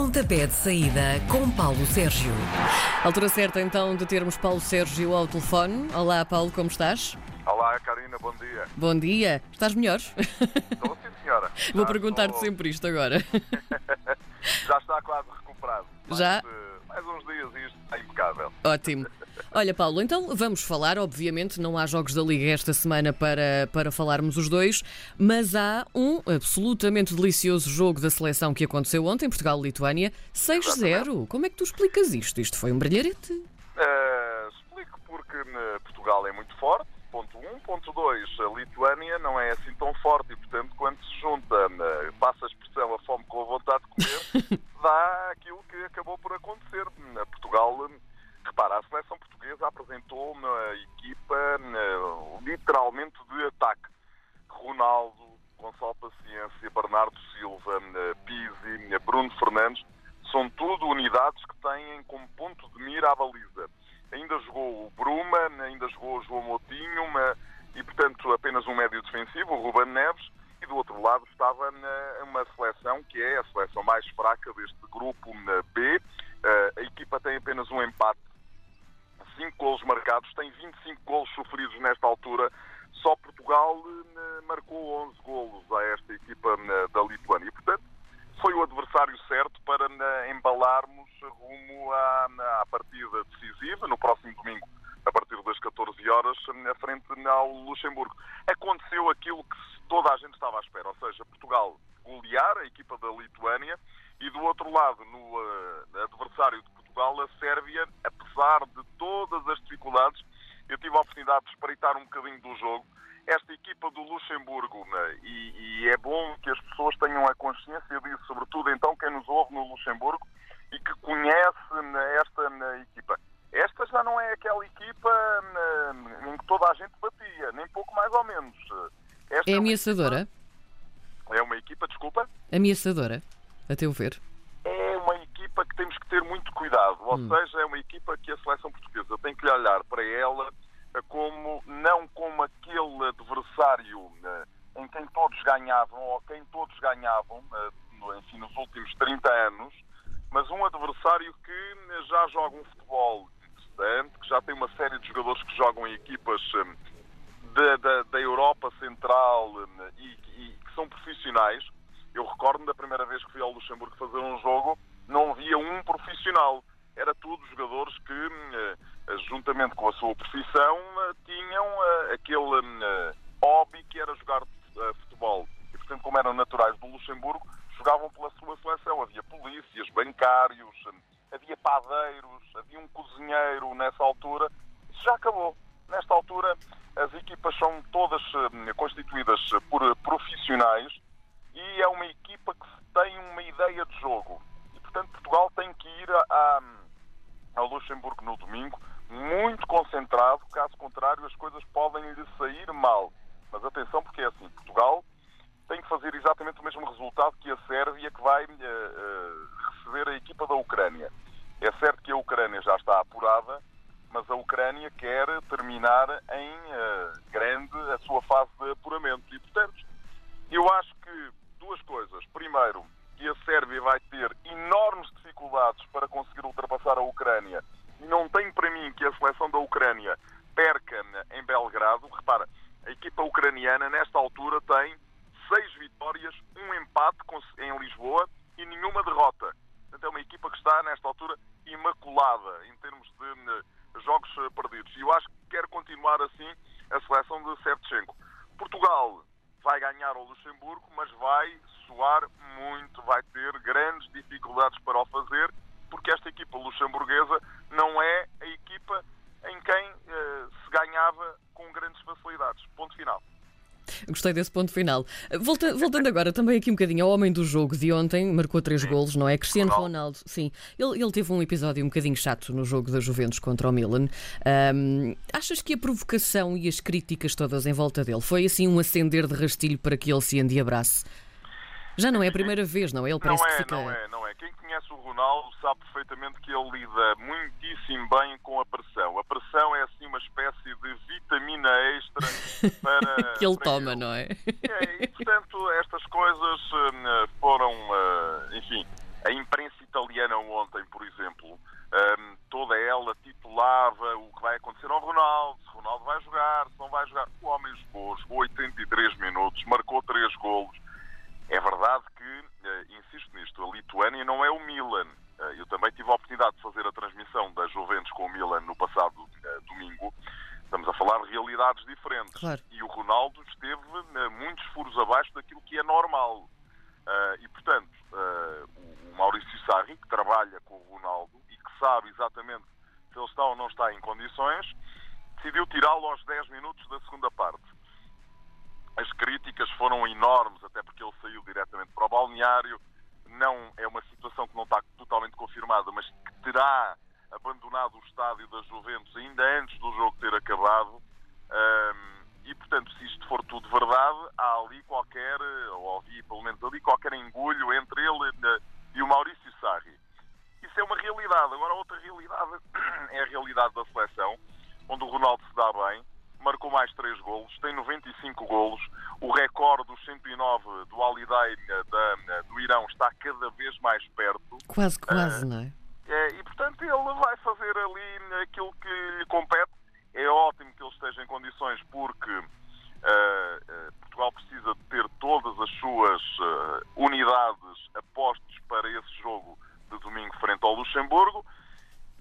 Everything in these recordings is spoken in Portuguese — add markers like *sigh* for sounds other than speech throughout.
Pontapé de saída com Paulo Sérgio. Altura certa então de termos Paulo Sérgio ao telefone. Olá, Paulo, como estás? Olá, Karina, bom dia. Bom dia. Estás melhor? Estou sim, senhora. *laughs* Vou Já perguntar-te estou- sempre isto agora. *laughs* Já está quase recuperado. Mais, Já? eh, Mais uns dias e isto está impecável. Ótimo. Olha, Paulo, então vamos falar. Obviamente, não há jogos da Liga esta semana para, para falarmos os dois, mas há um absolutamente delicioso jogo da seleção que aconteceu ontem, Portugal-Lituânia, 6-0. Como é que tu explicas isto? Isto foi um brilharete. Eh, explico porque eh, Portugal é muito forte, ponto 1. Um. Ponto 2, a Lituânia não é assim tão forte e, portanto, quando se junta, eh, passa a expressão a fome com a vontade de comer, *laughs* dá aquilo que acabou por acontecer. Eh, Portugal, eh, repara, a seleção portuguesa apresentou uma equipa eh, literalmente de ataque. Ronaldo, Gonçalo Paciência, Bernardo Silva, eh, Pizzi, eh, Bruno Fernandes, são tudo unidades que têm como ponto de mira a baliza. Ainda jogou o Bruma, ainda jogou o João Moutinho ma- e, portanto, apenas um médio defensivo, o Ruben Neves, e do outro lado estava uma seleção que é a seleção mais fraca deste grupo B. Eh, A equipa tem apenas um empate 5 golos marcados, tem 25 golos sofridos nesta altura. Só Portugal eh, marcou 11 golos a esta equipa eh, da Lituânia. E, portanto, foi o adversário certo para eh, embalarmos rumo à, à partida decisiva, no próximo domingo, a partir das 14 horas, na frente ao Luxemburgo. Aconteceu aquilo que toda a gente estava à espera, ou seja, Portugal golear a equipa da Lituânia e do outro lado, no eh, adversário de Portugal, a Sérvia, apesar de todas as dificuldades, eu tive a oportunidade de espreitar um bocadinho do jogo. Esta equipa do Luxemburgo, né, e, e é bom que as pessoas tenham a consciência disso, sobretudo então quem nos ouve no Luxemburgo e que conhece né, esta né, equipa. Esta já não é aquela equipa né, em que toda a gente batia, nem pouco mais ou menos. Esta É uma ameaçadora? equipa- é uma equipa, desculpa, Ameaçadora, a teu ver. é uma equipa que temos que ter muito cuidado. Ou seja, é uma equipa que a seleção portuguesa tem que olhar para ela como não como aquele adversário eh, em quem todos ganhavam ou quem todos ganhavam, eh, enfim, nos últimos 30 anos, mas um adversário que eh, já joga um futebol interessante, que já tem uma série de jogadores que jogam em equipas eh, da, da- da Europa Central eh, e, e que são profissionais. Eu recordo da primeira vez que fui ao Luxemburgo fazer um jogo, não havia um profissional. Era tudo jogadores que, eh, eh, juntamente com a sua profissão, eh, tinham eh, aquele eh, hobby que era jogar futebol. E, portanto, como eram naturais do Luxemburgo, jogavam pela sua seleção. Havia polícias, bancários, havia padeiros, havia um cozinheiro nessa altura. Isso já acabou. Nesta altura, as equipas são todas constituídas por profissionais e é uma equipa que tem uma ideia de jogo. E, portanto, Portugal tem que ir a- a- ao Luxemburgo no domingo muito concentrado, caso contrário, as coisas podem lhe sair mal. Mas atenção, porque é assim: Portugal tem que fazer exatamente o mesmo resultado que a Sérvia, que vai eh, eh, receber a equipa da Ucrânia. É certo que a Ucrânia já está apurada, mas a Ucrânia quer terminar em eh, grande a sua fase de apuramento. E, portanto, eu acho que duas coisas. Primeiro, que a Sérvia vai ter enormes dificuldades para conseguir ultrapassar a Ucrânia. E não tenho para mim que a seleção da Ucrânia perca em Belgrado. Repara, a equipa ucraniana, nesta altura, tem seis vitórias, um empate com- em Lisboa e nenhuma derrota. Portanto, é uma equipa que está, nesta altura, imaculada em termos de eh, jogos eh, perdidos. E eu acho que quer continuar assim a seleção de Shevchenko. Portugal vai ganhar ao Luxemburgo, mas vai suar muito, vai ter grandes dificuldades para o fazer, porque esta equipa luxemburguesa não é a equipa em quem eh, se ganhava com grandes facilidades. Ponto final. Gostei desse ponto final. Volta- voltando agora também aqui um bocadinho ao homem do jogo de ontem, marcou três golos, não é? Cristiano Ronaldo, sim. Ele, ele teve um episódio um bocadinho chato no jogo da Juventus contra o Milan. Ahm, achas que a provocação e as críticas todas em volta dele foi assim um acender de rastilho para que ele se endiabrace? Já não é a primeira vez, não é? Ele parece não é, que fica. não é, não é. Quem conhece o Ronaldo sabe perfeitamente que ele lida muitíssimo bem com a pressão. A pressão é assim uma espécie de vitamina extra *laughs* para que ele para toma, ele. não é? É, e portanto estas coisas eh, foram, eh, enfim, A imprensa italiana ontem, por exemplo, um, toda ela titulava o que vai acontecer ao Ronaldo, se Ronaldo vai jogar, se não vai jogar. O homem jogou, jogou 83 minutos, marcou 3 golos. É verdade que, uh, insisto nisto, a Lituânia não é o Milan. Uh, eu também tive a oportunidade de fazer a transmissão da Juventus com o Milan no passado uh, domingo. Estamos a falar de realidades diferentes. Claro. E o Ronaldo esteve muitos furos abaixo daquilo que é normal. e, portanto, o Maurício Sarri, que trabalha com o Ronaldo e que sabe exatamente se ele está ou não está em condições, decidiu tirá-lo aos 10 minutos da segunda parte. As críticas foram enormes, até porque ele saiu diretamente para o balneário. Não é uma situação que não está totalmente confirmada, mas que terá abandonado o estádio da Juventus ainda antes do jogo ter acabado. Um, e, portanto, se isto for tudo verdade, há ali qualquer, ou havia pelo menos ali qualquer engulho entre ele e o Maurício Sarri. Isso é uma realidade. Agora, outra realidade *clears throat* é a realidade da seleção, onde o Ronaldo se dá bem, marcou mais 3 golos, tem 95 golos, o recorde dos 109 do Alidei do Irão está cada vez mais perto. Quase, quase, uh, não é? É, e, portanto, ele vai fazer ali aquilo que lhe compete. É ótimo que ele esteja em condições, porque uh, Portugal precisa de ter todas as suas uh, unidades apostas para esse jogo de domingo frente ao Luxemburgo.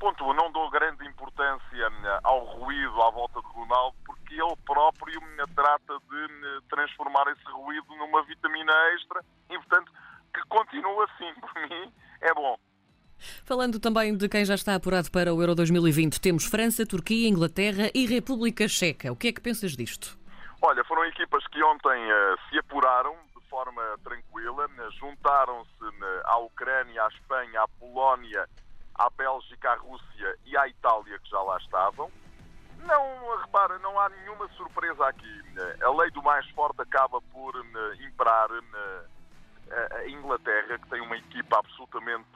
Ponto não dou grande importância ao ruído à volta de Ronaldo, porque ele próprio trata de transformar esse ruído numa vitamina extra e, portanto, que continua assim. *laughs* Por mim, é bom. Falando também de quem já está apurado para o Euro 2020, temos França, Turquia, Inglaterra e República Checa. O que é que pensas disto? Olha, foram equipas que ontem uh, se apuraram de forma tranquila, uh, juntaram-se uh, à Ucrânia, à Espanha, à Polónia, à Bélgica, à Rússia e à Itália, que já lá estavam. Não, repara, não há nenhuma surpresa aqui. A lei do mais forte acaba por imperar a Inglaterra, que tem uma equipa absolutamente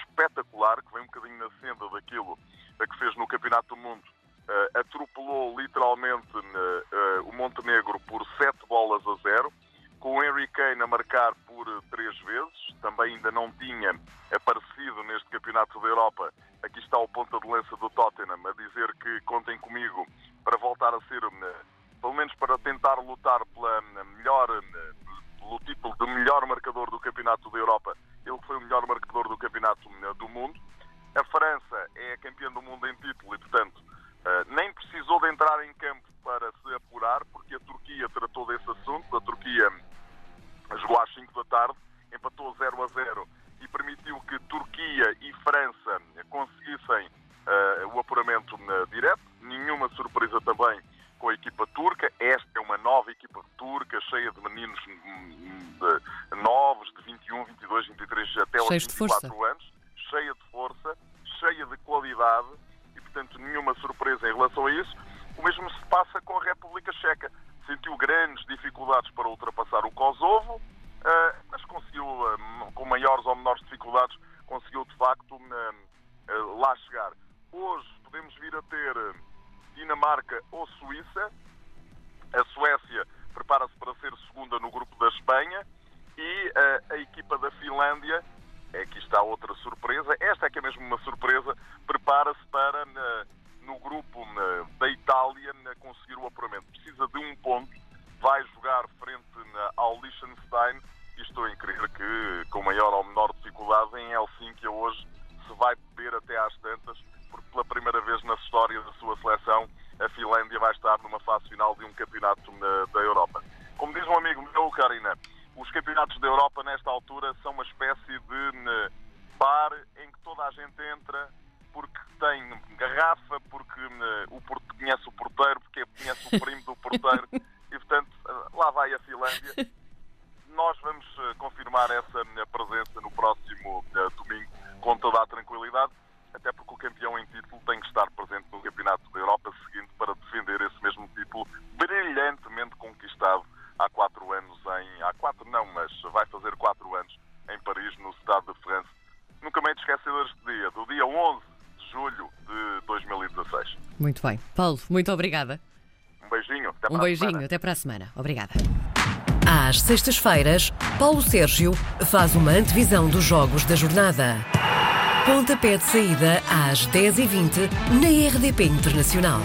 espetacular, que vem um bocadinho na senda daquilo que fez no Campeonato do Mundo, uh, atropelou literalmente uh, uh, o Montenegro por 7 bolas a 0, com o Henry Kane a marcar por três vezes, também ainda não tinha aparecido neste Campeonato da Europa. Aqui está o ponta de lança do Tottenham a dizer que contem comigo para voltar a ser, pelo menos para tentar lutar pela título de melhor marcador do Campeonato da Europa, ele foi o melhor marcador do Campeonato eh, do Mundo. A França é campeã do mundo em título e, portanto, eh, nem precisou de entrar em campo para se apurar, porque a Turquia tratou desse 23, até aos 24 anos, cheia de força, cheia de qualidade e, portanto, nenhuma surpresa em relação a isso. O mesmo se passa com a República Checa. Sentiu grandes dificuldades para ultrapassar o Kosovo, eh, mas conseguiu, eh, com maiores ou menores dificuldades, conseguiu de facto eh, lá chegar. Hoje podemos vir a ter Dinamarca ou Suíça. A Suécia prepara-se para ser segunda no grupo da Espanha e a equipa da Finlândia, aqui está outra surpresa, esta é que é mesmo uma surpresa, prepara-se para no grupo da Itália conseguir o apuramento. Precisa de um ponto, vai jogar frente ao Liechtenstein e estou a crer que com maior ou menor dificuldade em Helsínquia hoje se vai beber até às tantas porque pela primeira vez na história da sua seleção a Finlândia vai estar numa fase final de um campeonato na, da Europa. Como diz um amigo meu, Karina, os campeonatos da Europa nesta altura são uma espécie de Muito bem. Paulo, muito obrigada. Um beijinho. Até para um beijinho. Até para a semana. Obrigada. Às sextas-feiras, Paulo Sérgio faz uma antevisão dos jogos da jornada. Pontapé de saída às 10h20 na RDP Internacional.